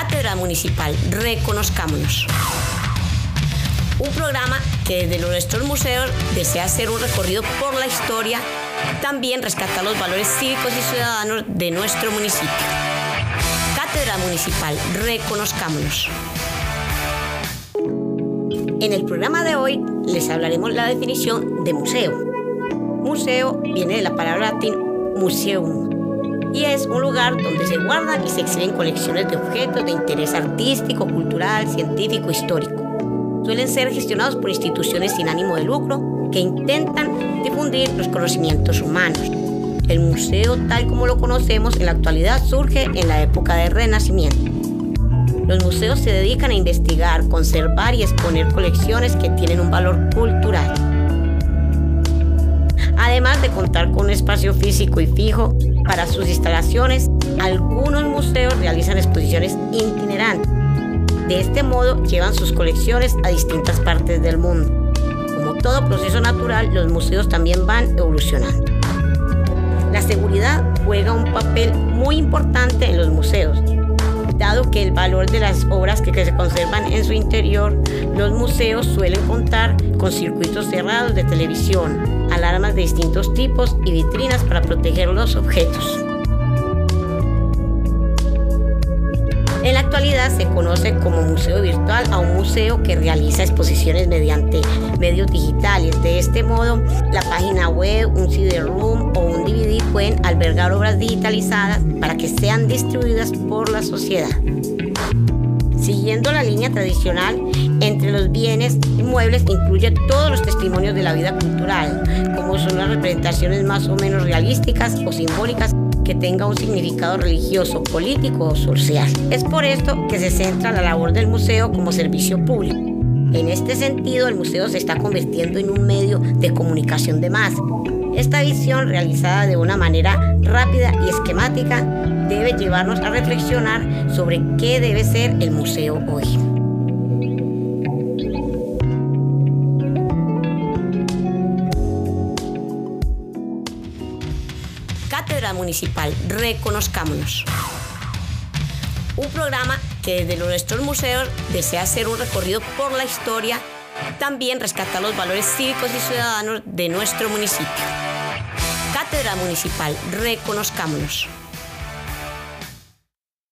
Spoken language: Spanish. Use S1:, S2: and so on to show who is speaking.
S1: Cátedra Municipal, reconozcámonos. Un programa que desde nuestros museos desea hacer un recorrido por la historia, también rescatar los valores cívicos y ciudadanos de nuestro municipio. Cátedra Municipal, reconozcámonos. En el programa de hoy les hablaremos la definición de museo. Museo viene de la palabra latín museum y es un lugar donde se guardan y se exhiben colecciones de objetos de interés artístico, cultural, científico, histórico. Suelen ser gestionados por instituciones sin ánimo de lucro que intentan difundir los conocimientos humanos. El museo tal como lo conocemos en la actualidad surge en la época del Renacimiento. Los museos se dedican a investigar, conservar y exponer colecciones que tienen un valor cultural. Además de contar con un espacio físico y fijo para sus instalaciones, algunos museos realizan exposiciones itinerantes. De este modo llevan sus colecciones a distintas partes del mundo. Como todo proceso natural, los museos también van evolucionando. La seguridad juega un papel muy importante en los museos, dado que el valor de las obras que, se conservan en su interior, los museos suelen contar con circuitos cerrados de televisión, alarmas de distintos tipos y vitrinas para proteger los objetos. En la actualidad se conoce como museo virtual a un museo que realiza exposiciones mediante medios digitales. De este modo, la página web, un CD-ROOM o un DVD pueden albergar obras digitalizadas para que sean distribuidas por la sociedad. Siguiendo la línea tradicional, entre los bienes inmuebles incluye todos los testimonios de la vida cultural, como son las representaciones más o menos realísticas o simbólicas que tenga un significado religioso, político o social. Es por esto que se centra la labor del museo como servicio público. En este sentido, el museo se está convirtiendo en un medio de comunicación de más. Esta visión, realizada de una manera rápida y esquemática, debe llevarnos a reflexionar sobre qué debe ser el museo hoy. Cátedra Municipal, reconozcámonos. Un programa que desde nuestros museos desea hacer un recorrido por la historia, también rescatar los valores cívicos y ciudadanos de nuestro municipio. Cátedra Municipal, reconozcámonos.